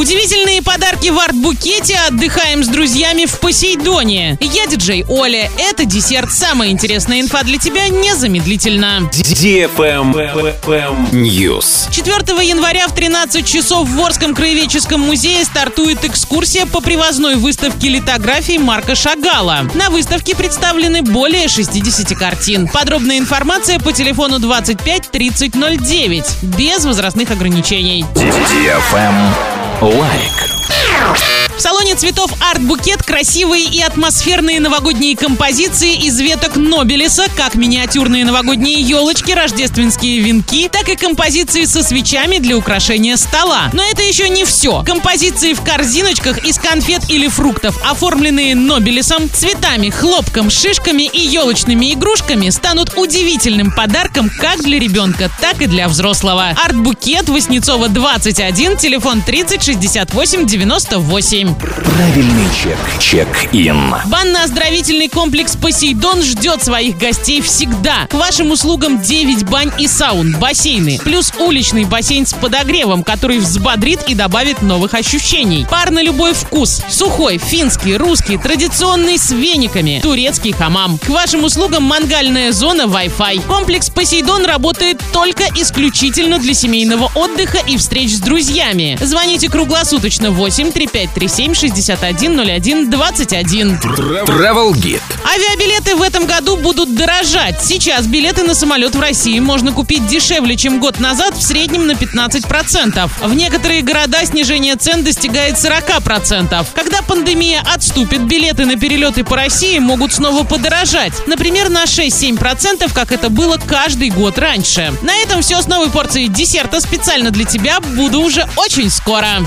Удивительные подарки в арт-букете. Отдыхаем с друзьями в Посейдоне. Я диджей Оля. Это десерт. Самая интересная инфа для тебя незамедлительно. News. 4 января в 13 часов в Ворском краеведческом музее стартует экскурсия по привозной выставке литографии Марка Шагала. На выставке представлены более 60 картин. Подробная информация по телефону 25 30 09 без возрастных ограничений. Лайк. В салоне цветов «Арт-букет» красивые и атмосферные новогодние композиции из веток Нобелеса, как миниатюрные новогодние елочки, рождественские венки, так и композиции со свечами для украшения стола. Но это еще не все. Композиции в корзиночках из конфет или фруктов, оформленные Нобелесом, цветами, хлопком, шишками и елочными игрушками, станут удивительным подарком как для ребенка, так и для взрослого. «Арт-букет» Воснецова 21, телефон 30 68 98. Правильный чек. Чек-ин. Банно-оздоровительный комплекс «Посейдон» ждет своих гостей всегда. К вашим услугам 9 бань и саун, бассейны, плюс уличный бассейн с подогревом, который взбодрит и добавит новых ощущений. Пар на любой вкус. Сухой, финский, русский, традиционный с вениками, турецкий хамам. К вашим услугам мангальная зона Wi-Fi. Комплекс «Посейдон» работает только исключительно для семейного отдыха и встреч с друзьями. Звоните круглосуточно 8 3537 6101 21. Travel Guide. Авиабилеты в этом году будут дорожать. Сейчас билеты на самолет в России можно купить дешевле, чем год назад, в среднем на 15%. В некоторые города снижение цен достигает 40%. Когда пандемия отступит, билеты на перелеты по России могут снова подорожать. Например, на 6-7%, как это было каждый год раньше. На этом все с новой порцией десерта специально для тебя. Буду уже очень скоро.